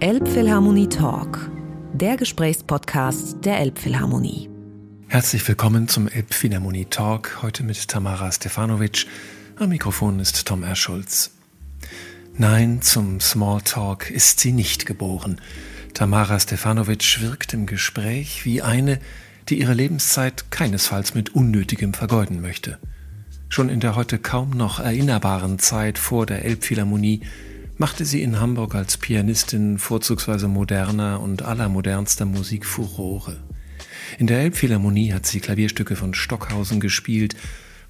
Elbphilharmonie Talk, der Gesprächspodcast der Elbphilharmonie. Herzlich willkommen zum Elbphilharmonie Talk, heute mit Tamara Stefanovic. Am Mikrofon ist Tom Erschulz. Nein, zum Smalltalk ist sie nicht geboren. Tamara Stefanovic wirkt im Gespräch wie eine, die ihre Lebenszeit keinesfalls mit Unnötigem vergeuden möchte. Schon in der heute kaum noch erinnerbaren Zeit vor der Elbphilharmonie machte sie in Hamburg als Pianistin vorzugsweise moderner und allermodernster Musik Furore. In der Elbphilharmonie hat sie Klavierstücke von Stockhausen gespielt,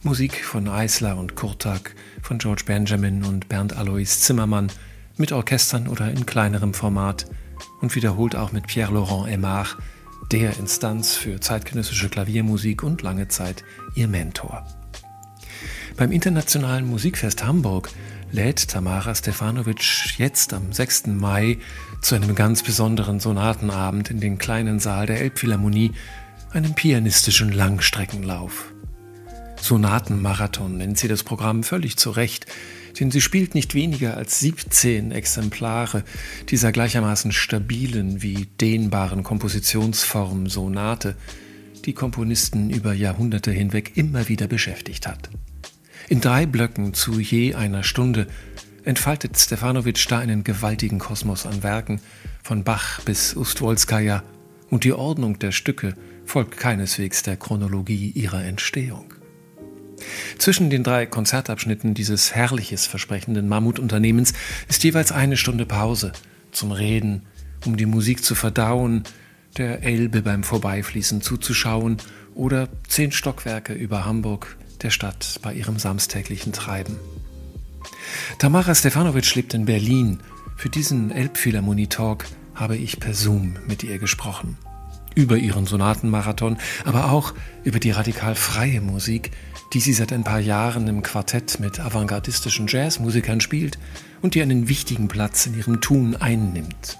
Musik von Eisler und Kurtak, von George Benjamin und Bernd Alois Zimmermann, mit Orchestern oder in kleinerem Format und wiederholt auch mit Pierre-Laurent Aimard, der Instanz für zeitgenössische Klaviermusik und lange Zeit ihr Mentor. Beim Internationalen Musikfest Hamburg lädt Tamara Stefanovic jetzt am 6. Mai zu einem ganz besonderen Sonatenabend in den kleinen Saal der Elbphilharmonie, einem pianistischen Langstreckenlauf. Sonatenmarathon nennt sie das Programm völlig zu Recht, denn sie spielt nicht weniger als 17 Exemplare dieser gleichermaßen stabilen wie dehnbaren Kompositionsform Sonate, die Komponisten über Jahrhunderte hinweg immer wieder beschäftigt hat. In drei Blöcken zu je einer Stunde entfaltet Stefanovic da einen gewaltigen Kosmos an Werken, von Bach bis Ustwolskaja, und die Ordnung der Stücke folgt keineswegs der Chronologie ihrer Entstehung. Zwischen den drei Konzertabschnitten dieses herrliches versprechenden Mammutunternehmens ist jeweils eine Stunde Pause zum Reden, um die Musik zu verdauen, der Elbe beim Vorbeifließen zuzuschauen oder zehn Stockwerke über Hamburg der Stadt bei ihrem samstäglichen Treiben. Tamara Stefanovic lebt in Berlin. Für diesen Elbphilharmonie-Talk habe ich per Zoom mit ihr gesprochen. Über ihren Sonatenmarathon, aber auch über die radikal freie Musik, die sie seit ein paar Jahren im Quartett mit avantgardistischen Jazzmusikern spielt und die einen wichtigen Platz in ihrem Tun einnimmt.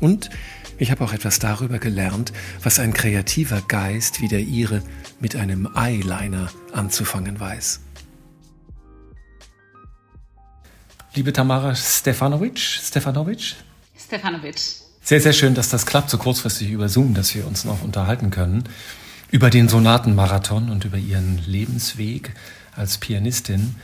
Und ich habe auch etwas darüber gelernt, was ein kreativer Geist wie der ihre mit einem Eyeliner anzufangen weiß. Liebe Tamara Stefanovic, Stefanovic? Stefanovic. Sehr, sehr schön, dass das klappt, so kurzfristig über Zoom, dass wir uns noch unterhalten können. Über den Sonatenmarathon und über Ihren Lebensweg als Pianistin.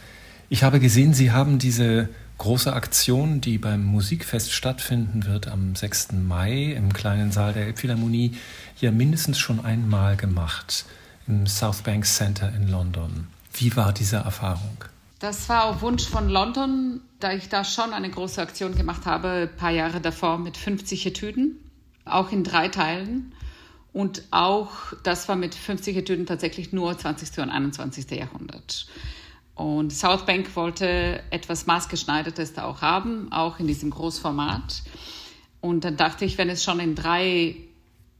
Ich habe gesehen, Sie haben diese große Aktion, die beim Musikfest stattfinden wird am 6. Mai im kleinen Saal der Elbphilharmonie, ja mindestens schon einmal gemacht im South Bank Center in London. Wie war diese Erfahrung? Das war auf Wunsch von London, da ich da schon eine große Aktion gemacht habe, ein paar Jahre davor mit 50 Etüden, auch in drei Teilen. Und auch das war mit 50 Etüden tatsächlich nur 20. und 21. Jahrhundert. Und South Bank wollte etwas maßgeschneidertes da auch haben, auch in diesem Großformat. Und dann dachte ich, wenn es schon in drei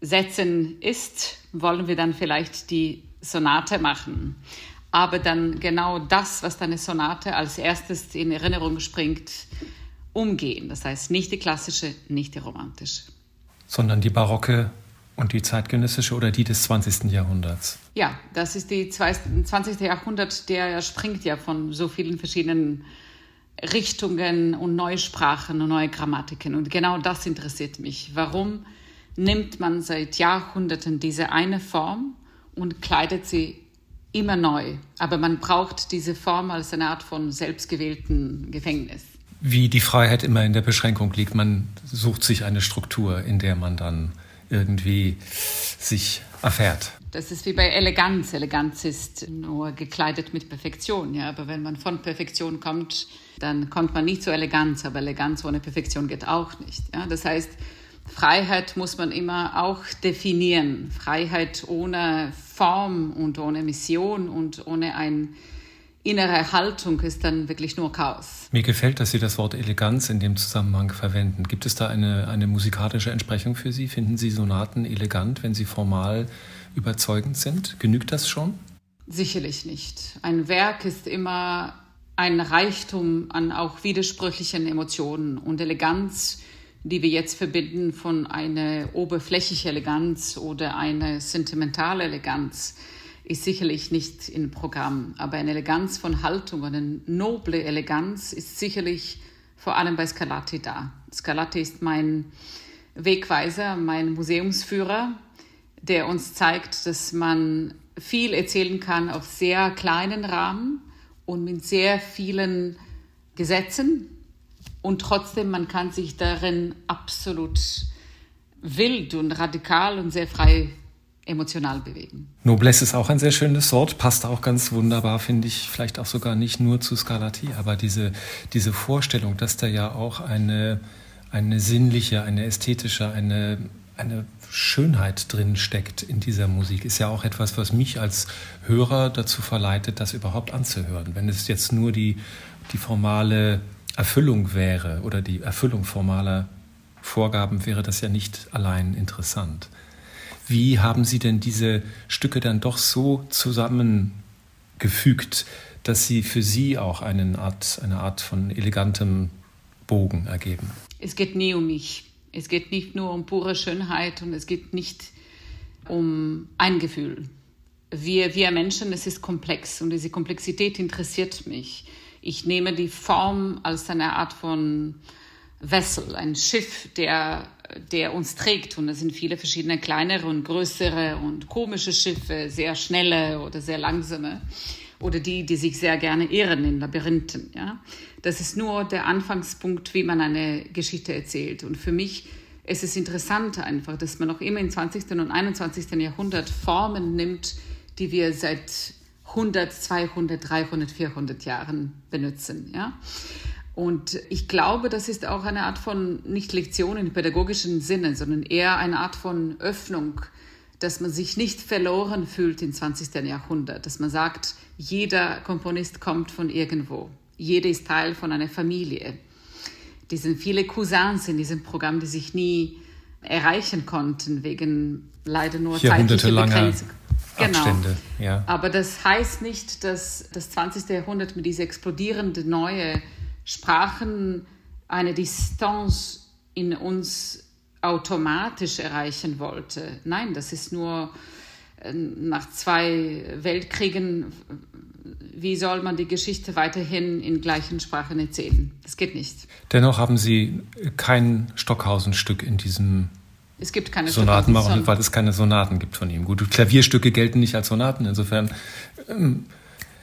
Sätzen ist, wollen wir dann vielleicht die Sonate machen. Aber dann genau das, was deine Sonate als erstes in Erinnerung springt, umgehen. Das heißt nicht die klassische, nicht die romantische. Sondern die barocke und die zeitgenössische oder die des 20. Jahrhunderts? Ja, das ist die 20. Jahrhundert, der springt ja von so vielen verschiedenen Richtungen und neue Sprachen und neue Grammatiken. Und genau das interessiert mich. Warum nimmt man seit Jahrhunderten diese eine Form und kleidet sie immer neu? Aber man braucht diese Form als eine Art von selbstgewählten Gefängnis. Wie die Freiheit immer in der Beschränkung liegt, man sucht sich eine Struktur, in der man dann irgendwie sich erfährt. Das ist wie bei Eleganz. Eleganz ist nur gekleidet mit Perfektion. Ja? Aber wenn man von Perfektion kommt, dann kommt man nicht zur Eleganz. Aber Eleganz ohne Perfektion geht auch nicht. Ja? Das heißt, Freiheit muss man immer auch definieren. Freiheit ohne Form und ohne Mission und ohne ein innere Haltung ist dann wirklich nur Chaos. Mir gefällt, dass Sie das Wort Eleganz in dem Zusammenhang verwenden. Gibt es da eine, eine musikalische Entsprechung für Sie? Finden Sie Sonaten elegant, wenn sie formal überzeugend sind? Genügt das schon? Sicherlich nicht. Ein Werk ist immer ein Reichtum an auch widersprüchlichen Emotionen und Eleganz, die wir jetzt verbinden von einer oberflächlichen Eleganz oder einer sentimentalen Eleganz ist sicherlich nicht im Programm, aber eine Eleganz von Haltung, eine noble Eleganz ist sicherlich vor allem bei Scarlatti da. Scarlatti ist mein Wegweiser, mein Museumsführer, der uns zeigt, dass man viel erzählen kann auf sehr kleinen Rahmen und mit sehr vielen Gesetzen und trotzdem man kann sich darin absolut wild und radikal und sehr frei emotional bewegen. Noblesse ist auch ein sehr schönes Wort, passt auch ganz wunderbar, finde ich, vielleicht auch sogar nicht nur zu Scarlatti, aber diese, diese Vorstellung, dass da ja auch eine, eine sinnliche, eine ästhetische, eine, eine Schönheit drin steckt in dieser Musik, ist ja auch etwas, was mich als Hörer dazu verleitet, das überhaupt anzuhören. Wenn es jetzt nur die, die formale Erfüllung wäre oder die Erfüllung formaler Vorgaben, wäre das ja nicht allein interessant. Wie haben Sie denn diese Stücke dann doch so zusammengefügt, dass sie für Sie auch eine Art, eine Art von elegantem Bogen ergeben? Es geht nie um mich. Es geht nicht nur um pure Schönheit und es geht nicht um ein Gefühl. Wir, wir Menschen, es ist komplex und diese Komplexität interessiert mich. Ich nehme die Form als eine Art von Vessel, ein Schiff, der, der uns trägt. Und es sind viele verschiedene kleinere und größere und komische Schiffe, sehr schnelle oder sehr langsame. Oder die, die sich sehr gerne irren in Labyrinthen. Ja? Das ist nur der Anfangspunkt, wie man eine Geschichte erzählt. Und für mich ist es interessant einfach, dass man auch immer im 20. und 21. Jahrhundert Formen nimmt, die wir seit 100, 200, 300, 400 Jahren benutzen. Ja? Und ich glaube, das ist auch eine Art von, nicht Lektion im pädagogischen Sinne, sondern eher eine Art von Öffnung, dass man sich nicht verloren fühlt im 20. Jahrhundert, dass man sagt, jeder Komponist kommt von irgendwo, jeder ist Teil von einer Familie. Es sind viele Cousins in diesem Programm, die sich nie erreichen konnten, wegen leider nur zeitlicher Begrenzung. Genau. Abstände, ja. Aber das heißt nicht, dass das 20. Jahrhundert mit dieser explodierenden neue Sprachen eine Distanz in uns automatisch erreichen wollte. Nein, das ist nur äh, nach zwei Weltkriegen, wie soll man die Geschichte weiterhin in gleichen Sprachen erzählen? Das geht nicht. Dennoch haben Sie kein Stockhausen-Stück in diesem es gibt keine Sonaten, Sonaten weil es keine Sonaten gibt von ihm. Gut, Klavierstücke gelten nicht als Sonaten, insofern. Ähm,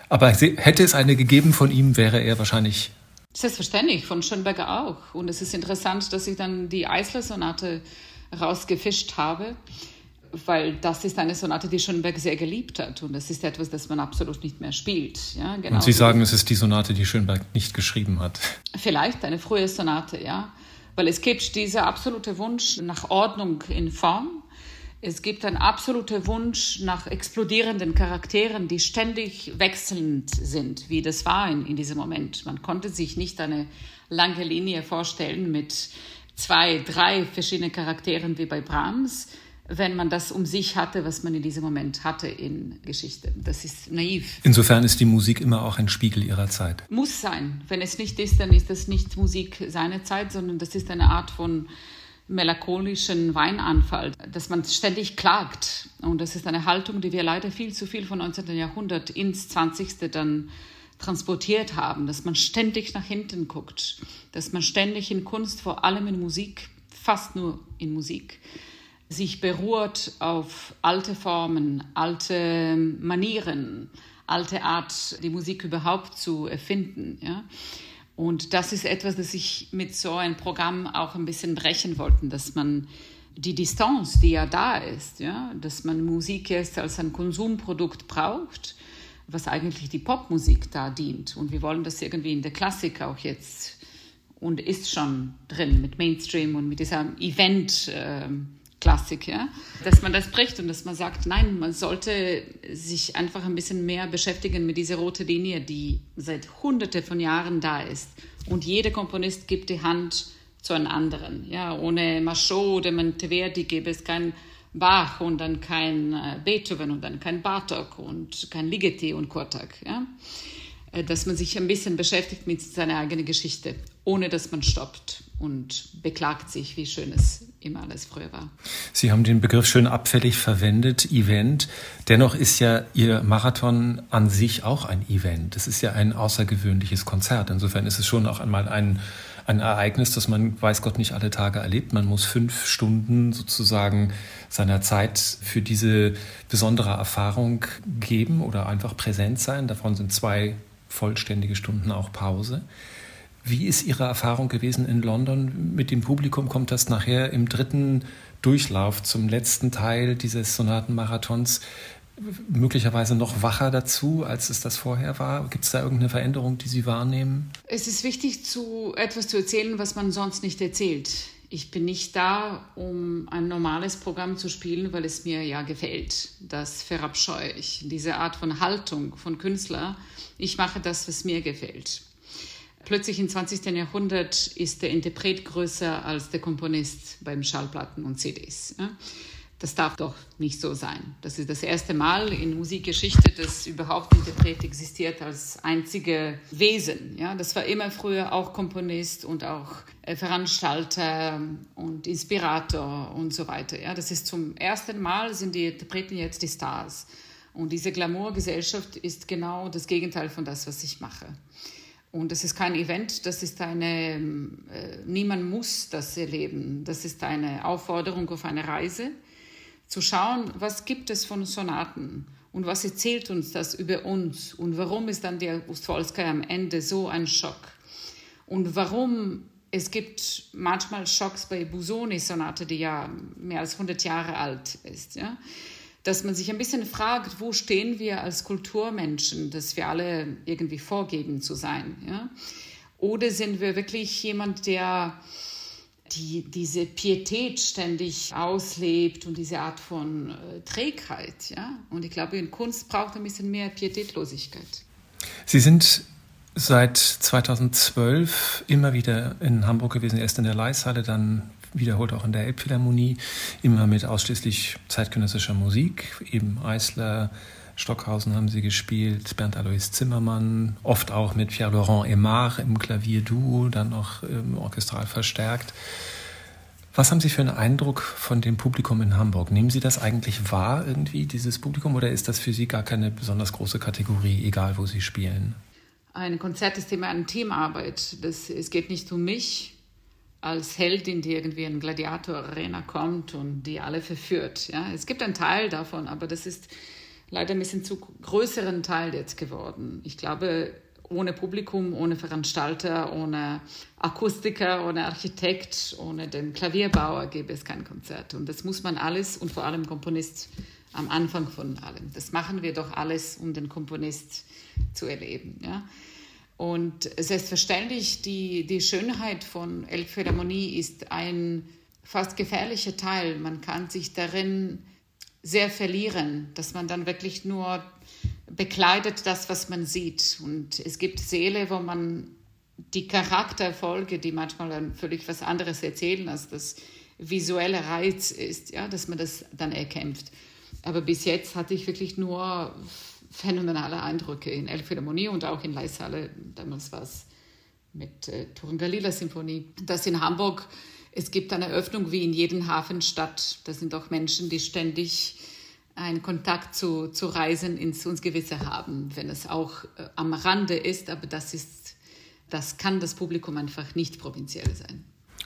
aber hätte es eine gegeben von ihm, wäre er wahrscheinlich Selbstverständlich, von Schönberger auch. Und es ist interessant, dass ich dann die Eisler-Sonate rausgefischt habe, weil das ist eine Sonate, die Schönberg sehr geliebt hat. Und das ist etwas, das man absolut nicht mehr spielt. Ja, genau. Und Sie sagen, es ist die Sonate, die Schönberg nicht geschrieben hat. Vielleicht eine frühe Sonate, ja. Weil es gibt dieser absolute Wunsch nach Ordnung in Form es gibt einen absoluten Wunsch nach explodierenden Charakteren, die ständig wechselnd sind, wie das war in, in diesem Moment. Man konnte sich nicht eine lange Linie vorstellen mit zwei, drei verschiedenen Charakteren wie bei Brahms, wenn man das um sich hatte, was man in diesem Moment hatte in Geschichte. Das ist naiv. Insofern ist die Musik immer auch ein Spiegel ihrer Zeit. Muss sein. Wenn es nicht ist, dann ist das nicht Musik seiner Zeit, sondern das ist eine Art von melancholischen Weinanfall, dass man ständig klagt. Und das ist eine Haltung, die wir leider viel zu viel vom 19. Jahrhundert ins 20. dann transportiert haben, dass man ständig nach hinten guckt, dass man ständig in Kunst, vor allem in Musik, fast nur in Musik, sich beruht auf alte Formen, alte Manieren, alte Art, die Musik überhaupt zu erfinden. Ja? Und das ist etwas, das ich mit so einem Programm auch ein bisschen brechen wollte, dass man die Distanz, die ja da ist, ja, dass man Musik jetzt als ein Konsumprodukt braucht, was eigentlich die Popmusik da dient. Und wir wollen das irgendwie in der Klassik auch jetzt und ist schon drin mit Mainstream und mit dieser Event. Äh, Klassik, ja, dass man das bricht und dass man sagt, nein, man sollte sich einfach ein bisschen mehr beschäftigen mit dieser roten Linie, die seit Hunderte von Jahren da ist. Und jeder Komponist gibt die Hand zu einem anderen. Ja, ohne Machot oder Monteverdi gäbe es kein Bach und dann kein äh, Beethoven und dann kein Bartok und kein Ligeti und Kortak. Ja? Äh, dass man sich ein bisschen beschäftigt mit seiner eigenen Geschichte, ohne dass man stoppt und beklagt sich, wie schön es immer alles früher war. Sie haben den Begriff schön abfällig verwendet, Event. Dennoch ist ja Ihr Marathon an sich auch ein Event. Es ist ja ein außergewöhnliches Konzert. Insofern ist es schon auch einmal ein, ein Ereignis, das man, weiß Gott, nicht alle Tage erlebt. Man muss fünf Stunden sozusagen seiner Zeit für diese besondere Erfahrung geben oder einfach präsent sein. Davon sind zwei vollständige Stunden auch Pause. Wie ist Ihre Erfahrung gewesen in London mit dem Publikum? Kommt das nachher im dritten Durchlauf zum letzten Teil dieses Sonatenmarathons möglicherweise noch wacher dazu, als es das vorher war? Gibt es da irgendeine Veränderung, die Sie wahrnehmen? Es ist wichtig, zu etwas zu erzählen, was man sonst nicht erzählt. Ich bin nicht da, um ein normales Programm zu spielen, weil es mir ja gefällt. Das verabscheue ich. Diese Art von Haltung von Künstler. Ich mache das, was mir gefällt. Plötzlich im 20. Jahrhundert ist der Interpret größer als der Komponist beim Schallplatten und CDs. Das darf doch nicht so sein. Das ist das erste Mal in Musikgeschichte, dass überhaupt Interpret existiert als einzige Wesen. Ja, das war immer früher auch Komponist und auch äh, Veranstalter und Inspirator und so weiter. Ja, das ist zum ersten Mal sind die Interpreten jetzt die Stars. Und diese Glamour-Gesellschaft ist genau das Gegenteil von das, was ich mache. Und das ist kein Event, das ist eine, äh, niemand muss das erleben. Das ist eine Aufforderung auf eine Reise zu schauen, was gibt es von Sonaten und was erzählt uns das über uns und warum ist dann die August-Wolskaya am Ende so ein Schock und warum es gibt manchmal Schocks bei Busoni-Sonate, die ja mehr als 100 Jahre alt ist, ja, dass man sich ein bisschen fragt, wo stehen wir als Kulturmenschen, dass wir alle irgendwie vorgeben zu sein, ja, oder sind wir wirklich jemand, der die diese Pietät ständig auslebt und diese Art von äh, Trägheit. Ja? Und ich glaube, in Kunst braucht ein bisschen mehr Pietätlosigkeit. Sie sind seit 2012 immer wieder in Hamburg gewesen, erst in der Leishalle, dann wiederholt auch in der Elbphilharmonie, immer mit ausschließlich zeitgenössischer Musik, eben Eisler, Stockhausen haben sie gespielt, Bernd Alois Zimmermann, oft auch mit Pierre-Laurent Aymar im Klavierduo, dann noch ähm, orchestral verstärkt. Was haben Sie für einen Eindruck von dem Publikum in Hamburg? Nehmen Sie das eigentlich wahr, irgendwie, dieses Publikum, oder ist das für Sie gar keine besonders große Kategorie, egal wo Sie spielen? Ein Konzert ist immer eine Teamarbeit. Das, es geht nicht um mich als Heldin, die irgendwie in Gladiator-Arena kommt und die alle verführt. Ja? Es gibt einen Teil davon, aber das ist leider ein bisschen zu größeren Teil jetzt geworden. Ich glaube, ohne Publikum, ohne Veranstalter, ohne Akustiker, ohne Architekt, ohne den Klavierbauer gäbe es kein Konzert. Und das muss man alles und vor allem Komponist am Anfang von allem. Das machen wir doch alles, um den Komponist zu erleben. Ja? Und selbstverständlich, die, die Schönheit von Elbphilharmonie ist ein fast gefährlicher Teil. Man kann sich darin sehr verlieren, dass man dann wirklich nur bekleidet das, was man sieht. Und es gibt Seele, wo man die Charakterfolge, die manchmal dann völlig was anderes erzählen, als das visuelle Reiz ist, ja, dass man das dann erkämpft. Aber bis jetzt hatte ich wirklich nur phänomenale Eindrücke in Elbphilharmonie und auch in Leishalle. Damals war es mit äh, Turangalila Symphonie. Das in Hamburg es gibt eine Öffnung wie in jedem Hafenstadt. Das sind auch Menschen, die ständig einen Kontakt zu, zu Reisen ins Gewisse haben, wenn es auch äh, am Rande ist, aber das ist, das kann das Publikum einfach nicht provinziell sein.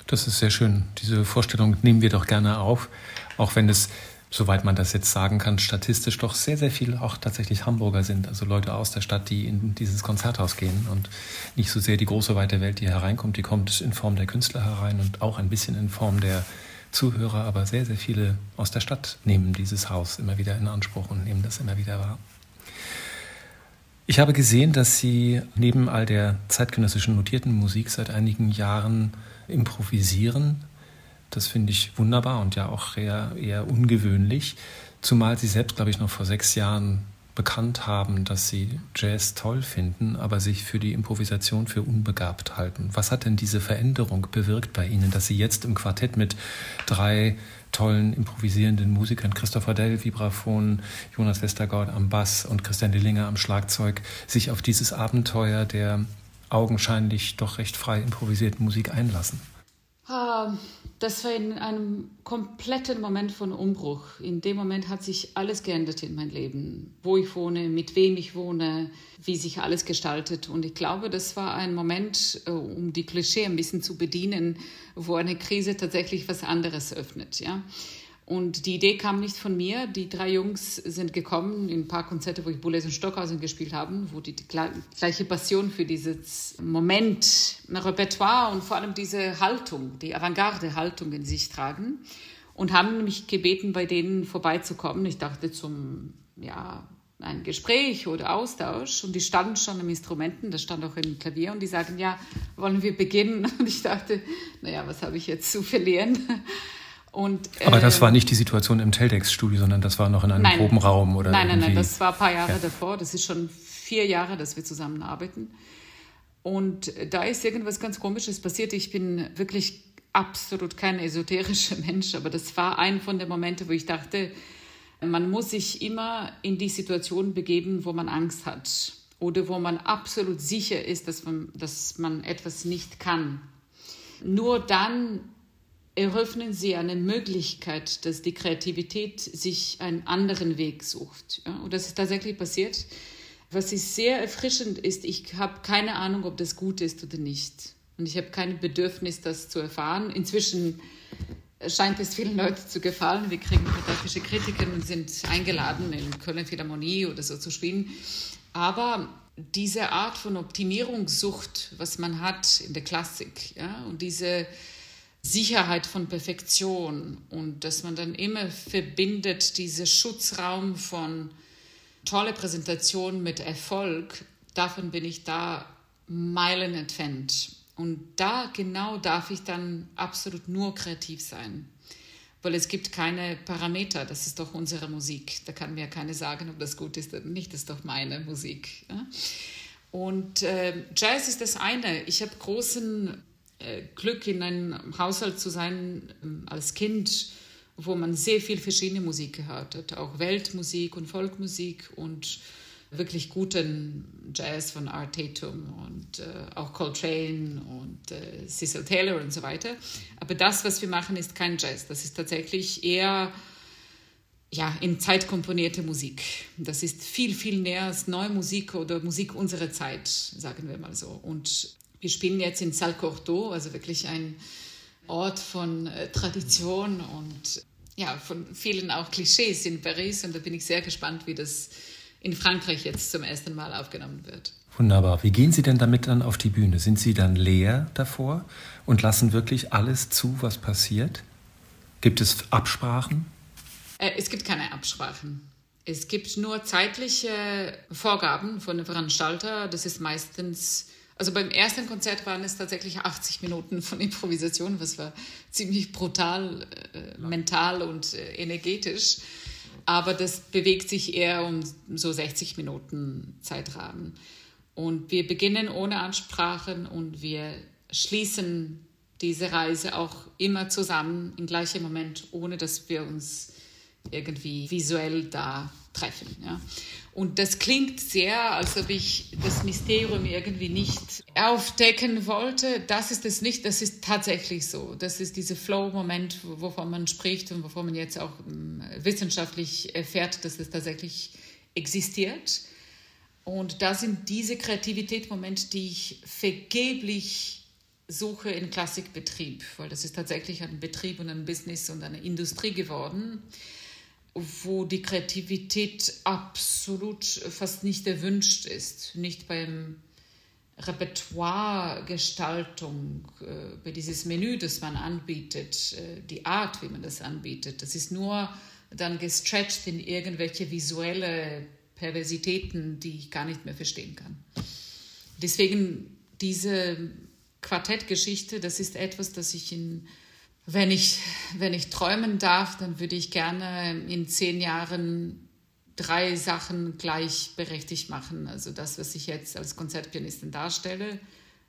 Das ist sehr schön. Diese Vorstellung nehmen wir doch gerne auf, auch wenn es soweit man das jetzt sagen kann, statistisch doch sehr, sehr viel auch tatsächlich Hamburger sind. Also Leute aus der Stadt, die in dieses Konzerthaus gehen und nicht so sehr die große weite Welt, die hereinkommt. Die kommt in Form der Künstler herein und auch ein bisschen in Form der Zuhörer. Aber sehr, sehr viele aus der Stadt nehmen dieses Haus immer wieder in Anspruch und nehmen das immer wieder wahr. Ich habe gesehen, dass Sie neben all der zeitgenössischen notierten Musik seit einigen Jahren improvisieren das finde ich wunderbar und ja auch eher, eher ungewöhnlich. Zumal Sie selbst, glaube ich, noch vor sechs Jahren bekannt haben, dass Sie Jazz toll finden, aber sich für die Improvisation für unbegabt halten. Was hat denn diese Veränderung bewirkt bei Ihnen, dass Sie jetzt im Quartett mit drei tollen improvisierenden Musikern, Christopher Dell, Vibraphon, Jonas Westergaard am Bass und Christian Dillinger am Schlagzeug, sich auf dieses Abenteuer der augenscheinlich doch recht frei improvisierten Musik einlassen? Ah, das war in einem kompletten Moment von Umbruch. In dem Moment hat sich alles geändert in meinem Leben. Wo ich wohne, mit wem ich wohne, wie sich alles gestaltet. Und ich glaube, das war ein Moment, äh, um die Klischee ein bisschen zu bedienen, wo eine Krise tatsächlich was anderes öffnet. Ja? Und die Idee kam nicht von mir. Die drei Jungs sind gekommen in ein paar Konzerte, wo ich Boulez und Stockhausen gespielt habe, wo die, die gleiche Passion für dieses Moment, ein Repertoire und vor allem diese Haltung, die Avantgarde-Haltung in sich tragen. Und haben mich gebeten, bei denen vorbeizukommen. Ich dachte zum, ja, ein Gespräch oder Austausch und die standen schon am Instrumenten, das stand auch im Klavier und die sagen, ja, wollen wir beginnen? Und ich dachte, naja, was habe ich jetzt zu verlieren? Und, Aber das war ähm, nicht die Situation im Teldex-Studio, sondern das war noch in einem nein, Probenraum oder Nein, nein, nein, das war ein paar Jahre ja. davor. Das ist schon vier Jahre, dass wir zusammenarbeiten. Und da ist irgendwas ganz Komisches passiert. Ich bin wirklich absolut kein esoterischer Mensch, aber das war ein von den Momenten, wo ich dachte, man muss sich immer in die Situation begeben, wo man Angst hat oder wo man absolut sicher ist, dass man, dass man etwas nicht kann. Nur dann eröffnen sie eine Möglichkeit, dass die Kreativität sich einen anderen Weg sucht. Ja? Und das ist tatsächlich passiert. Was ist sehr erfrischend ist, ich habe keine Ahnung, ob das gut ist oder nicht. Und ich habe kein Bedürfnis, das zu erfahren. Inzwischen scheint es vielen Leuten zu gefallen. Wir kriegen fotografische Kritiken und sind eingeladen, in Köln Philharmonie oder so zu spielen. Aber diese Art von Optimierungssucht, was man hat in der Klassik, ja, und diese Sicherheit von Perfektion und dass man dann immer verbindet, dieser Schutzraum von tolle Präsentation mit Erfolg, davon bin ich da Meilen entfernt. Und da genau darf ich dann absolut nur kreativ sein. Weil es gibt keine Parameter, das ist doch unsere Musik. Da kann mir keiner sagen, ob das gut ist oder nicht, das ist doch meine Musik. Und äh, Jazz ist das eine. Ich habe großen Glück, in einem Haushalt zu sein ähm, als Kind, wo man sehr viel verschiedene Musik gehört hat, auch Weltmusik und Folkmusik und wirklich guten Jazz von Art Tatum und äh, auch Coltrane und äh, Cecil Taylor und so weiter. Aber das, was wir machen, ist kein Jazz. Das ist tatsächlich eher ja, in Zeit komponierte Musik. Das ist viel, viel näher als neue Musik oder Musik unserer Zeit, sagen wir mal so. Und wir spielen jetzt in Salle Cortot, also wirklich ein Ort von äh, Tradition und ja, von vielen auch Klischees in Paris. Und da bin ich sehr gespannt, wie das in Frankreich jetzt zum ersten Mal aufgenommen wird. Wunderbar. Wie gehen Sie denn damit dann auf die Bühne? Sind Sie dann leer davor und lassen wirklich alles zu, was passiert? Gibt es Absprachen? Äh, es gibt keine Absprachen. Es gibt nur zeitliche Vorgaben von dem Veranstalter. Das ist meistens also beim ersten Konzert waren es tatsächlich 80 Minuten von Improvisation, was war ziemlich brutal, äh, mental und äh, energetisch. Aber das bewegt sich eher um so 60 Minuten Zeitrahmen. Und wir beginnen ohne Ansprachen und wir schließen diese Reise auch immer zusammen im gleichen Moment, ohne dass wir uns irgendwie visuell da treffen. Ja. Und das klingt sehr, als ob ich das Mysterium irgendwie nicht aufdecken wollte. Das ist es nicht, das ist tatsächlich so. Das ist dieser Flow-Moment, wovon man spricht und wovon man jetzt auch ähm, wissenschaftlich erfährt, dass es tatsächlich existiert. Und da sind diese Kreativität-Momente, die ich vergeblich suche in Klassikbetrieb, weil das ist tatsächlich ein Betrieb und ein Business und eine Industrie geworden wo die Kreativität absolut fast nicht erwünscht ist. Nicht beim Repertoiregestaltung, äh, bei dieses Menü, das man anbietet, äh, die Art, wie man das anbietet. Das ist nur dann gestretched in irgendwelche visuelle Perversitäten, die ich gar nicht mehr verstehen kann. Deswegen diese Quartettgeschichte, das ist etwas, das ich in wenn ich, wenn ich träumen darf, dann würde ich gerne in zehn Jahren drei Sachen gleichberechtigt machen. Also das, was ich jetzt als Konzertpianistin darstelle,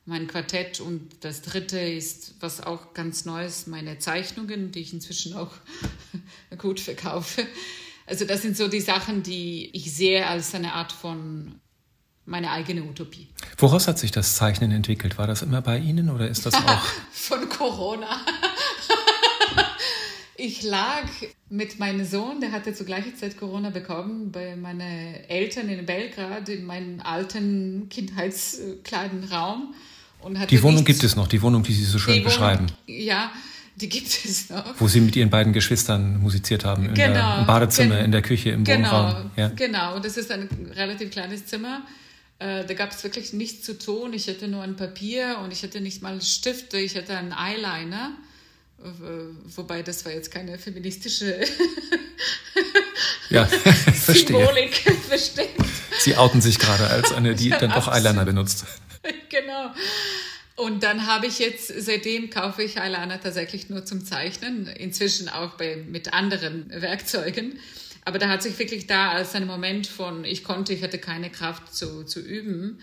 mein Quartett und das dritte ist, was auch ganz Neues, meine Zeichnungen, die ich inzwischen auch gut verkaufe. Also das sind so die Sachen, die ich sehe als eine Art von meine eigene Utopie. Woraus hat sich das Zeichnen entwickelt? War das immer bei Ihnen oder ist das auch? Von Corona. Ich lag mit meinem Sohn, der hatte zur gleichen Zeit Corona bekommen, bei meinen Eltern in Belgrad in meinem alten kindheitskleinen Raum. Und hatte die Wohnung gibt es noch, die Wohnung, die Sie so schön beschreiben. Wohnung, ja, die gibt es noch. Wo Sie mit Ihren beiden Geschwistern musiziert haben, genau, der, im Badezimmer, gen in der Küche, im genau, Wohnraum. Ja. Genau, das ist ein relativ kleines Zimmer. Äh, da gab es wirklich nichts zu tun. Ich hatte nur ein Papier und ich hatte nicht mal Stifte, ich hatte einen Eyeliner. Wobei das war jetzt keine feministische ja, Symbolik versteckt. Sie outen sich gerade als eine, die dann doch Eyeliner benutzt. Genau. Und dann habe ich jetzt, seitdem kaufe ich Eyeliner tatsächlich nur zum Zeichnen, inzwischen auch bei, mit anderen Werkzeugen. Aber da hat sich wirklich da als ein Moment von, ich konnte, ich hatte keine Kraft zu, zu üben.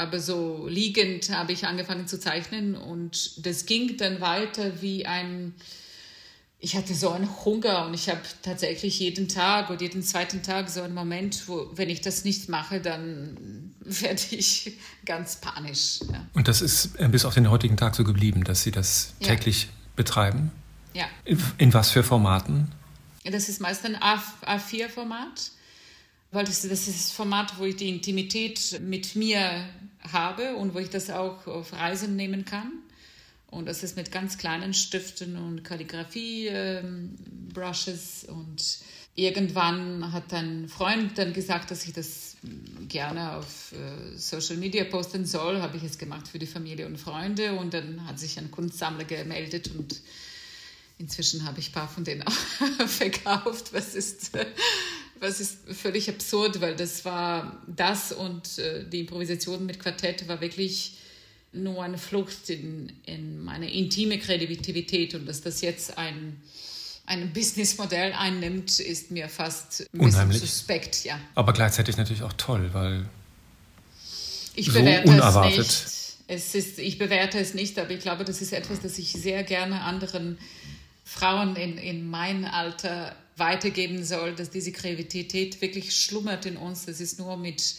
Aber so liegend habe ich angefangen zu zeichnen und das ging dann weiter wie ein, ich hatte so einen Hunger und ich habe tatsächlich jeden Tag oder jeden zweiten Tag so einen Moment, wo, wenn ich das nicht mache, dann werde ich ganz panisch. Ja. Und das ist äh, bis auf den heutigen Tag so geblieben, dass Sie das täglich ja. betreiben? Ja. In, in was für Formaten? Das ist meist ein A4-Format, weil das, das ist das Format, wo ich die Intimität mit mir habe und wo ich das auch auf Reisen nehmen kann. Und das ist mit ganz kleinen Stiften und Kalligrafie-Brushes. Ähm, und irgendwann hat ein Freund dann gesagt, dass ich das gerne auf äh, Social Media posten soll. Habe ich es gemacht für die Familie und Freunde. Und dann hat sich ein Kunstsammler gemeldet und Inzwischen habe ich ein paar von denen auch verkauft, was ist, was ist völlig absurd, weil das war das und äh, die Improvisation mit Quartett war wirklich nur eine Flucht in, in meine intime Kreativität und dass das jetzt ein, ein Businessmodell einnimmt, ist mir fast ein Unheimlich. suspekt, ja. Aber gleichzeitig natürlich auch toll, weil ich so unerwartet. Es nicht. Es ist, ich bewerte es nicht, aber ich glaube, das ist etwas, das ich sehr gerne anderen Frauen in, in meinem Alter weitergeben soll, dass diese Kreativität wirklich schlummert in uns. Das ist nur mit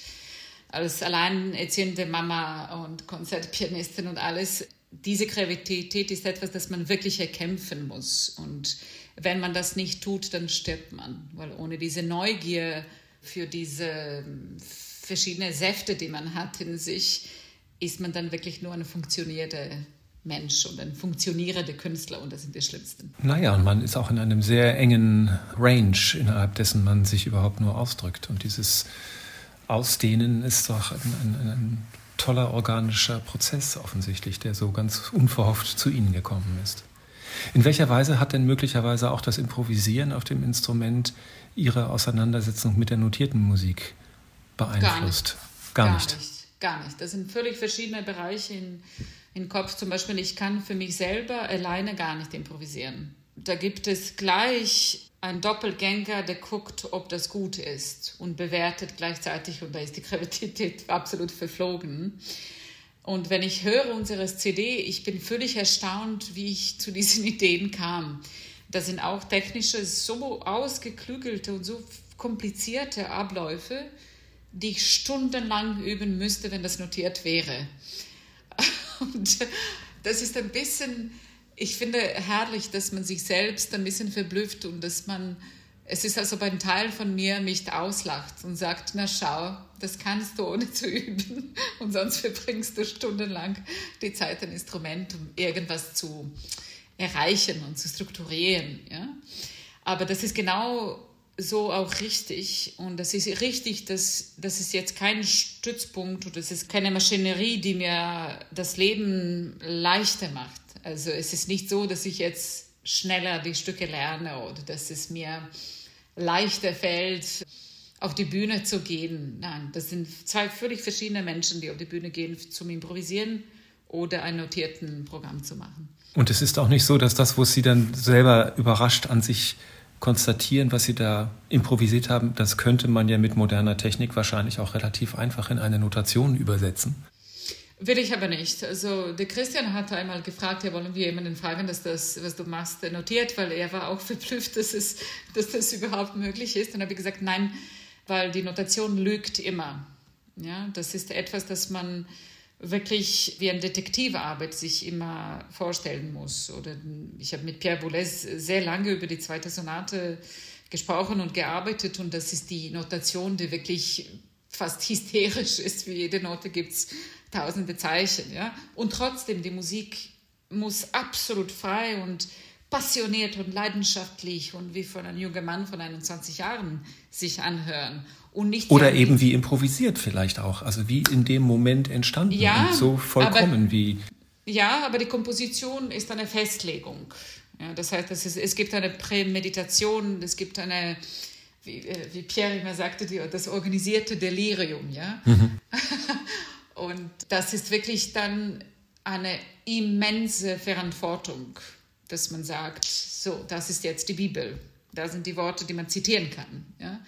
als alleinerziehende Mama und Konzertpianistin und alles. Diese Kreativität ist etwas, das man wirklich erkämpfen muss. Und wenn man das nicht tut, dann stirbt man. Weil ohne diese Neugier für diese verschiedenen Säfte, die man hat in sich, ist man dann wirklich nur eine funktionierende Mensch und ein funktionierender Künstler und das sind die schlimmsten. Naja, und man ist auch in einem sehr engen Range, innerhalb dessen man sich überhaupt nur ausdrückt. Und dieses Ausdehnen ist doch ein, ein, ein toller organischer Prozess offensichtlich, der so ganz unverhofft zu Ihnen gekommen ist. In welcher Weise hat denn möglicherweise auch das Improvisieren auf dem Instrument Ihre Auseinandersetzung mit der notierten Musik beeinflusst? Gar nicht. Gar, Gar nicht. Gar nicht. Das sind völlig verschiedene Bereiche in im Kopf. Zum Beispiel, ich kann für mich selber alleine gar nicht improvisieren. Da gibt es gleich einen Doppelgänger, der guckt, ob das gut ist und bewertet gleichzeitig und da ist die Kreativität absolut verflogen. Und wenn ich höre unsere CD, ich bin völlig erstaunt, wie ich zu diesen Ideen kam. Das sind auch technische, so ausgeklügelte und so komplizierte Abläufe, die ich stundenlang üben müsste, wenn das notiert wäre. Und das ist ein bisschen, ich finde herrlich, dass man sich selbst ein bisschen verblüfft und dass man, es ist als ob ein Teil von mir mich auslacht und sagt, na schau, das kannst du ohne zu üben und sonst verbringst du stundenlang die Zeit ein Instrument, um irgendwas zu erreichen und zu strukturieren. Ja? Aber das ist genau so auch richtig. Und das ist richtig, dass das ist jetzt kein Stützpunkt oder es ist keine Maschinerie, die mir das Leben leichter macht. Also es ist nicht so, dass ich jetzt schneller die Stücke lerne oder dass es mir leichter fällt, auf die Bühne zu gehen. Nein, das sind zwei völlig verschiedene Menschen, die auf die Bühne gehen zum Improvisieren oder ein notierten Programm zu machen. Und es ist auch nicht so, dass das, wo Sie dann selber überrascht an sich konstatieren, was Sie da improvisiert haben, das könnte man ja mit moderner Technik wahrscheinlich auch relativ einfach in eine Notation übersetzen. Will ich aber nicht. Also der Christian hat einmal gefragt, ja, wollen wir jemanden fragen, dass das, was du machst, notiert, weil er war auch verblüfft, dass, es, dass das überhaupt möglich ist. Und habe ich gesagt, nein, weil die Notation lügt immer. Ja, das ist etwas, das man wirklich wie eine Detektivarbeit sich immer vorstellen muss. Oder ich habe mit Pierre Boulez sehr lange über die zweite Sonate gesprochen und gearbeitet und das ist die Notation, die wirklich fast hysterisch ist. Für jede Note gibt es tausende Zeichen. Ja? Und trotzdem, die Musik muss absolut frei und passioniert und leidenschaftlich und wie von einem jungen Mann von 21 Jahren sich anhören. Und nicht Oder eben wie improvisiert vielleicht auch, also wie in dem Moment entstanden ja, und so vollkommen aber, wie. Ja, aber die Komposition ist eine Festlegung. Ja, das heißt, es, ist, es gibt eine Prämeditation, es gibt eine, wie, äh, wie Pierre immer sagte, die, das organisierte Delirium. Ja? Mhm. und das ist wirklich dann eine immense Verantwortung, dass man sagt, so, das ist jetzt die Bibel. Da sind die Worte, die man zitieren kann. Ja?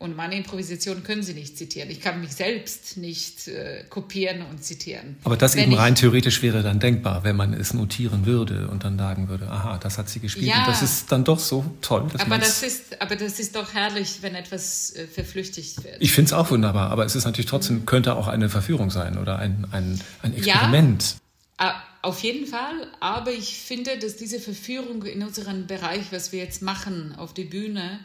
Und meine Improvisation können Sie nicht zitieren. Ich kann mich selbst nicht äh, kopieren und zitieren. Aber das wenn eben rein theoretisch wäre dann denkbar, wenn man es notieren würde und dann sagen würde, aha, das hat sie gespielt. Ja, und das ist dann doch so toll. aber, das ist, aber das ist doch herrlich, wenn etwas äh, verflüchtigt wird. Ich finde es auch wunderbar, aber es ist natürlich trotzdem, könnte auch eine Verführung sein oder ein, ein, ein Experiment. Ja, auf jeden Fall, aber ich finde, dass diese Verführung in unserem Bereich, was wir jetzt machen auf die Bühne,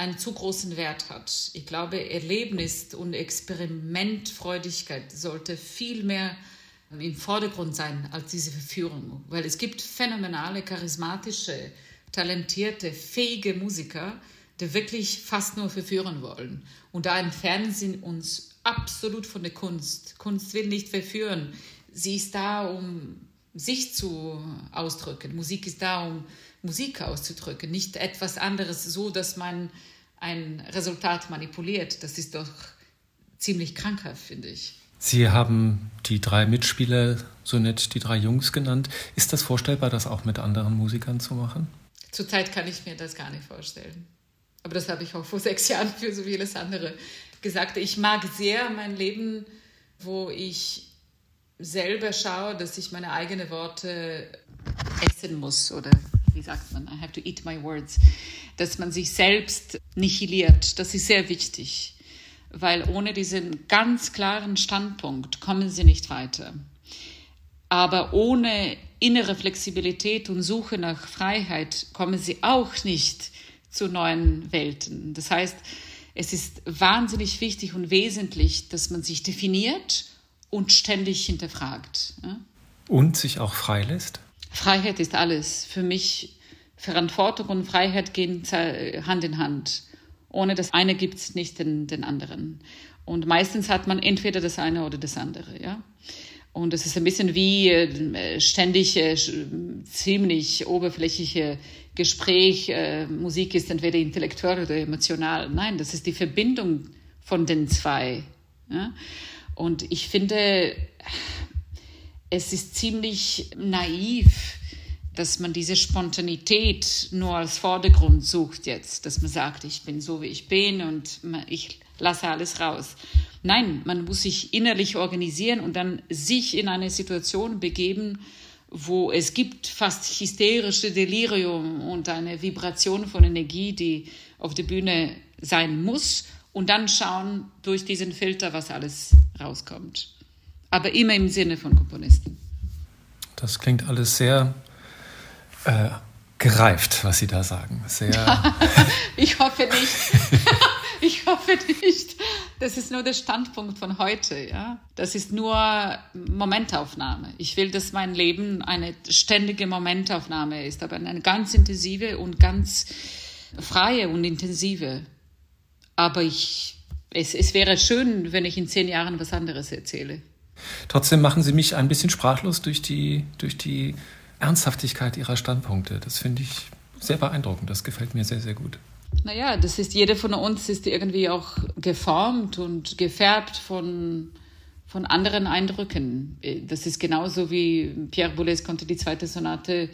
einen zu großen Wert hat. Ich glaube, Erlebnis und Experimentfreudigkeit sollte viel mehr im Vordergrund sein als diese Verführung, weil es gibt phänomenale, charismatische, talentierte, fähige Musiker, die wirklich fast nur verführen wollen. Und da entfernen sie uns absolut von der Kunst. Kunst will nicht verführen. Sie ist da, um sich zu ausdrücken. Musik ist da, um Musik auszudrücken, nicht etwas anderes, so dass man ein Resultat manipuliert. Das ist doch ziemlich krankhaft, finde ich. Sie haben die drei Mitspieler so nett die drei Jungs genannt. Ist das vorstellbar, das auch mit anderen Musikern zu machen? Zurzeit kann ich mir das gar nicht vorstellen. Aber das habe ich auch vor sechs Jahren für so vieles andere gesagt. Ich mag sehr mein Leben, wo ich selber schaue, dass ich meine eigenen Worte essen muss oder wie sagt man, I have to eat my words, dass man sich selbst nihiliert. Das ist sehr wichtig, weil ohne diesen ganz klaren Standpunkt kommen sie nicht weiter. Aber ohne innere Flexibilität und Suche nach Freiheit kommen sie auch nicht zu neuen Welten. Das heißt, es ist wahnsinnig wichtig und wesentlich, dass man sich definiert und ständig hinterfragt. Und sich auch freilässt? Freiheit ist alles. Für mich Verantwortung und Freiheit gehen Hand in Hand. Ohne das eine gibt es nicht den, den anderen. Und meistens hat man entweder das eine oder das andere, ja. Und es ist ein bisschen wie äh, ständig äh, ziemlich oberflächliche Gespräch. Äh, Musik ist entweder intellektuell oder emotional. Nein, das ist die Verbindung von den zwei. Ja? Und ich finde, es ist ziemlich naiv, dass man diese Spontanität nur als Vordergrund sucht jetzt, dass man sagt, ich bin so, wie ich bin und ich lasse alles raus. Nein, man muss sich innerlich organisieren und dann sich in eine Situation begeben, wo es gibt fast hysterische Delirium und eine Vibration von Energie, die auf der Bühne sein muss und dann schauen durch diesen Filter, was alles rauskommt aber immer im Sinne von Komponisten. Das klingt alles sehr äh, gereift, was Sie da sagen. Sehr ich hoffe nicht. ich hoffe nicht. Das ist nur der Standpunkt von heute. Ja? Das ist nur Momentaufnahme. Ich will, dass mein Leben eine ständige Momentaufnahme ist, aber eine ganz intensive und ganz freie und intensive. Aber ich, es, es wäre schön, wenn ich in zehn Jahren was anderes erzähle. Trotzdem machen Sie mich ein bisschen sprachlos durch die, durch die Ernsthaftigkeit Ihrer Standpunkte. Das finde ich sehr beeindruckend. Das gefällt mir sehr, sehr gut. Naja, das ist, jeder von uns ist irgendwie auch geformt und gefärbt von, von anderen Eindrücken. Das ist genauso wie Pierre Boulez konnte die zweite Sonate,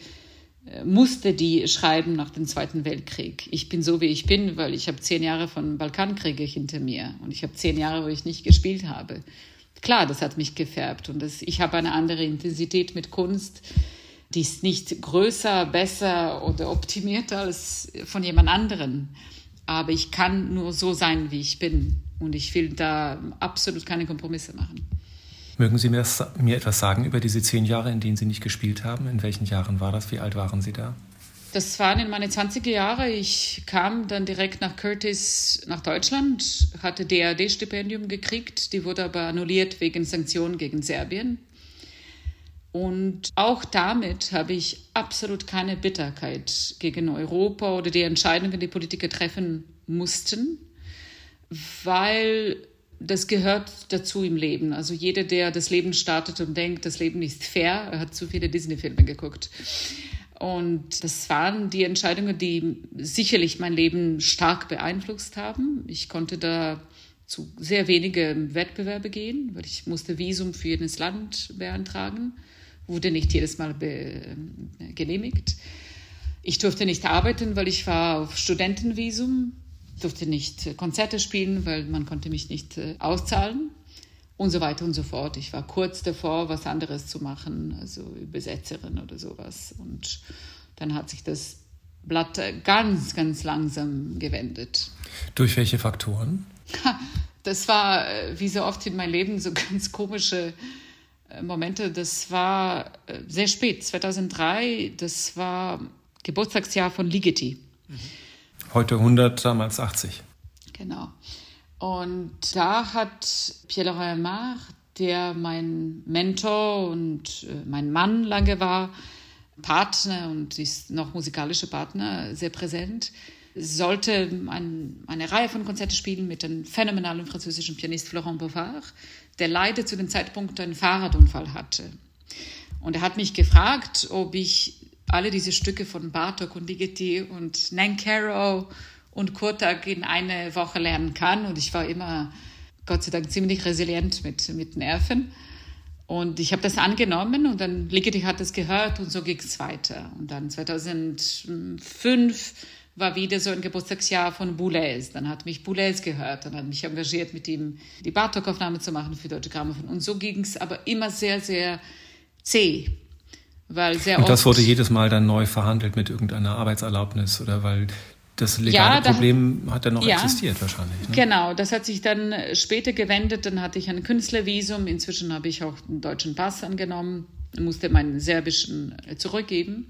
musste die schreiben nach dem Zweiten Weltkrieg. Ich bin so, wie ich bin, weil ich habe zehn Jahre von Balkankriege hinter mir und ich habe zehn Jahre, wo ich nicht gespielt habe klar, das hat mich gefärbt und das, ich habe eine andere Intensität mit Kunst. Die ist nicht größer, besser oder optimierter als von jemand anderen. Aber ich kann nur so sein, wie ich bin. Und ich will da absolut keine Kompromisse machen. Mögen Sie mir, mir etwas sagen über diese zehn Jahre, in denen Sie nicht gespielt haben? In welchen Jahren war das? Wie alt waren Sie da? Das waren in meine 20er Jahre. Ich kam dann direkt nach Curtis nach Deutschland, hatte DAD-Stipendium gekriegt. Die wurde aber annulliert wegen Sanktionen gegen Serbien. Und auch damit habe ich absolut keine Bitterkeit gegen Europa oder die Entscheidungen, die Politiker treffen mussten, weil das gehört dazu im Leben. Also jeder, der das Leben startet und denkt, das Leben ist fair, hat zu viele Disney-Filme geguckt. Und das waren die Entscheidungen, die sicherlich mein Leben stark beeinflusst haben. Ich konnte da zu sehr wenige Wettbewerbe gehen, weil ich musste Visum für jedes Land beantragen, wurde nicht jedes Mal genehmigt. Ich durfte nicht arbeiten, weil ich war auf Studentenvisum, durfte nicht Konzerte spielen, weil man konnte mich nicht äh, auszahlen und so weiter und so fort. Ich war kurz davor, was anderes zu machen, also Übersetzerin oder sowas. Und dann hat sich das Blatt ganz, ganz langsam gewendet. Durch welche Faktoren? Das war, äh, wie so oft in meinem Leben, so ganz komische äh, Momente. Das war äh, sehr spät, 2003. Das war Geburtstagsjahr von Ligeti. Heute 100, damals 80. Genau. Und da hat Pierre Royamard, der mein Mentor und äh, mein Mann lange war, Partner und ist noch musikalischer Partner, sehr präsent, sollte ein, eine Reihe von Konzerten spielen mit dem phänomenalen französischen Pianist Florent Bovard, der leider zu dem Zeitpunkt einen Fahrradunfall hatte. Und er hat mich gefragt, ob ich alle diese Stücke von Bartok und Ligeti und Nancaro und Kurtag in eine Woche lernen kann. Und ich war immer, Gott sei Dank, ziemlich resilient mit, mit Nerven. Und ich habe das angenommen und dann Ligeti hat es gehört und so ging es weiter. Und dann 2005 war wieder so ein Geburtstagsjahr von Boulez. Dann hat mich Boulez gehört und hat mich engagiert, mit ihm die Bartok-Aufnahme zu machen für Deutsche Grammophon. Und so ging es aber immer sehr, sehr zäh. Weil sehr und das wurde jedes Mal dann neu verhandelt mit irgendeiner Arbeitserlaubnis oder weil das legale ja, da, Problem hat dann noch ja, existiert wahrscheinlich. Ne? Genau, das hat sich dann später gewendet. Dann hatte ich ein Künstlervisum. Inzwischen habe ich auch einen deutschen Pass angenommen, musste meinen serbischen äh, zurückgeben.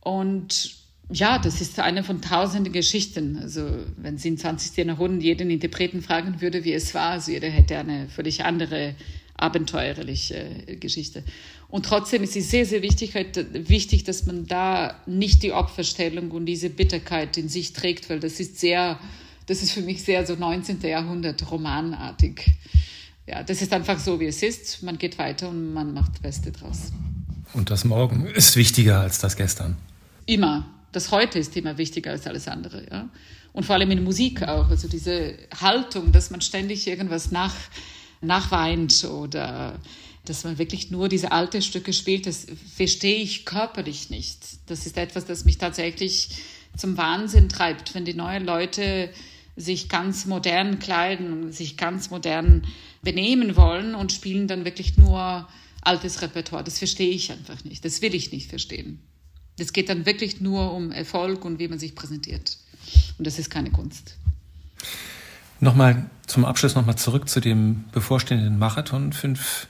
Und ja, das ist eine von tausenden Geschichten. Also wenn Sie in 20. Jahrhundert jeden Interpreten fragen würde, wie es war, also jeder hätte eine völlig andere abenteuerliche äh, Geschichte. Und trotzdem ist es sehr, sehr wichtig, halt, wichtig, dass man da nicht die Opferstellung und diese Bitterkeit in sich trägt, weil das ist sehr, das ist für mich sehr so 19. Jahrhundert romanartig. Ja, das ist einfach so, wie es ist. Man geht weiter und man macht das Beste draus. Und das Morgen ist wichtiger als das Gestern. Immer. Das Heute ist immer wichtiger als alles andere. Ja? Und vor allem in Musik auch. Also diese Haltung, dass man ständig irgendwas nach, nachweint oder dass man wirklich nur diese alten Stücke spielt, das verstehe ich körperlich nicht. Das ist etwas, das mich tatsächlich zum Wahnsinn treibt, wenn die neuen Leute sich ganz modern kleiden sich ganz modern benehmen wollen und spielen dann wirklich nur altes Repertoire. Das verstehe ich einfach nicht. Das will ich nicht verstehen. Es geht dann wirklich nur um Erfolg und wie man sich präsentiert. Und das ist keine Kunst. Nochmal zum Abschluss nochmal zurück zu dem bevorstehenden Marathon. Fünf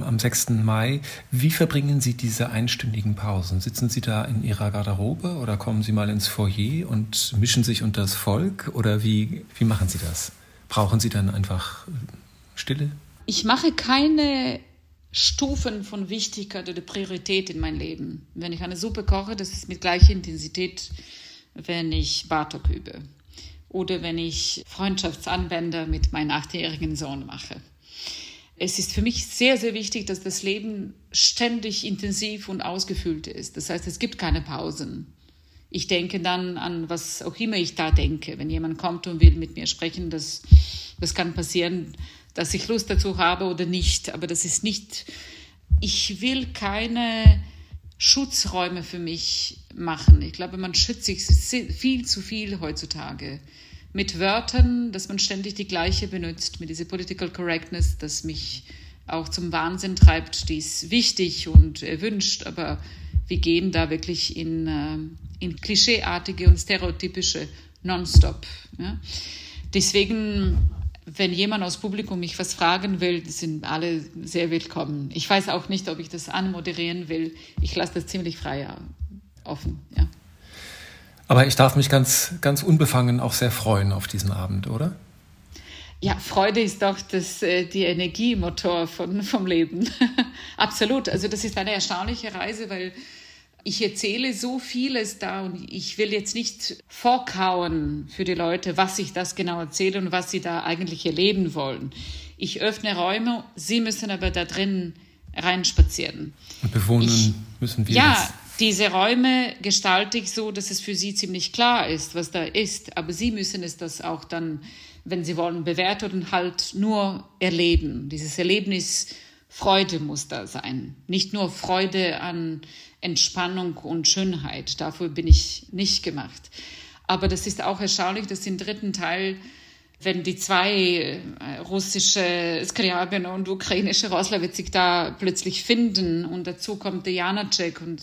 am 6. Mai. Wie verbringen Sie diese einstündigen Pausen? Sitzen Sie da in Ihrer Garderobe oder kommen Sie mal ins Foyer und mischen sich unter das Volk? Oder wie, wie machen Sie das? Brauchen Sie dann einfach Stille? Ich mache keine Stufen von Wichtigkeit oder Priorität in mein Leben. Wenn ich eine Suppe koche, das ist mit gleicher Intensität, wenn ich Bartok übe. Oder wenn ich Freundschaftsanwender mit meinem achtjährigen Sohn mache es ist für mich sehr, sehr wichtig, dass das Leben ständig intensiv und ausgefüllt ist. Das heißt, es gibt keine Pausen. Ich denke dann an was auch immer ich da denke. Wenn jemand kommt und will mit mir sprechen, das, das kann passieren, dass ich Lust dazu habe oder nicht. Aber das ist nicht, ich will keine Schutzräume für mich machen. Ich glaube, man schützt sich viel zu viel heutzutage mit Wörtern, dass man ständig die gleiche benutzt, mit dieser Political Correctness, das mich auch zum Wahnsinn treibt, die ist wichtig und erwünscht, aber wir gehen da wirklich in, äh, in klischeeartige und stereotypische Nonstop. Ja. Deswegen wenn jemand aus Publikum mich was fragen will, sind alle sehr willkommen. Ich weiß auch nicht, ob ich das anmoderieren will. Ich lasse das ziemlich frei offen, ja. Aber ich darf mich ganz, ganz unbefangen auch sehr freuen auf diesen Abend, oder? Ja, Freude ist doch das, äh, die Energiemotor von, vom Leben. Absolut. Also das ist eine erstaunliche Reise, weil ich erzähle so vieles da und ich will jetzt nicht vorkauen für die Leute, was ich das genau erzähle und was sie da eigentlich erleben wollen. Ich öffne Räume, sie müssen aber da drin reinspazieren. Und bewohnen ich, müssen wir. Ja, das. Diese Räume gestalte ich so, dass es für sie ziemlich klar ist, was da ist. Aber sie müssen es das auch dann, wenn sie wollen, bewerten und halt nur erleben. Dieses Erlebnis Freude muss da sein. Nicht nur Freude an Entspannung und Schönheit. Dafür bin ich nicht gemacht. Aber das ist auch erstaunlich, dass im dritten Teil, wenn die zwei äh, russische Skriabin und ukrainische Roslawitz sich da plötzlich finden und dazu kommt Janacek und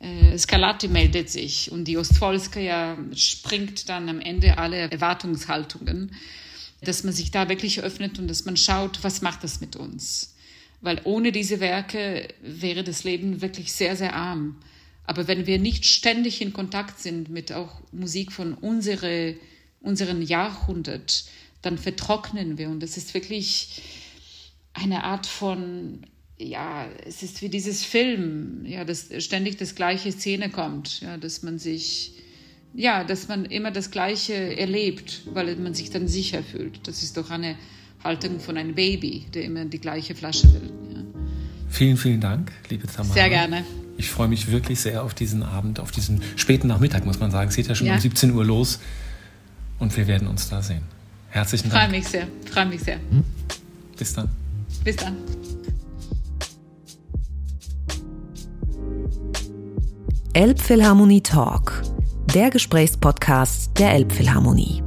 äh, Skalati meldet sich und die Ostfolskaja springt dann am Ende alle Erwartungshaltungen, dass man sich da wirklich öffnet und dass man schaut, was macht das mit uns? weil ohne diese Werke wäre das Leben wirklich sehr, sehr arm. Aber wenn wir nicht ständig in Kontakt sind mit auch Musik von unsere, unseren Jahrhundert, dann vertrocknen wir. Und das ist wirklich eine Art von, ja, es ist wie dieses Film, ja, dass ständig das gleiche Szene kommt, ja, dass man sich, ja, dass man immer das Gleiche erlebt, weil man sich dann sicher fühlt. Das ist doch eine Haltung von einem Baby, der immer die gleiche Flasche will. Ja. Vielen, vielen Dank, liebe Tamara. Sehr gerne. Ich freue mich wirklich sehr auf diesen Abend, auf diesen späten Nachmittag, muss man sagen. Es geht ja schon ja. um 17 Uhr los und wir werden uns da sehen. Herzlichen Dank. Freue mich sehr. Freue mich sehr. Hm? Bis dann. Bis dann. Elbphilharmonie Talk, der Gesprächspodcast der Elbphilharmonie.